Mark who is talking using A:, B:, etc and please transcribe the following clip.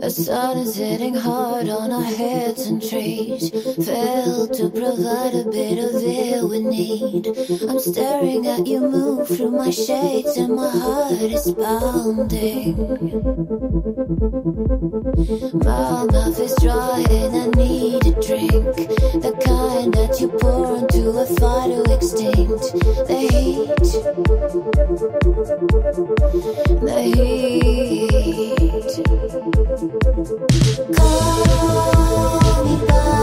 A: The sun is hitting hard on our heads and trees. Failed to provide a bit of air we need. I'm staring at you move through my shades and my heart is pounding. My mouth is dry and I need a drink. The kind that you Call me back.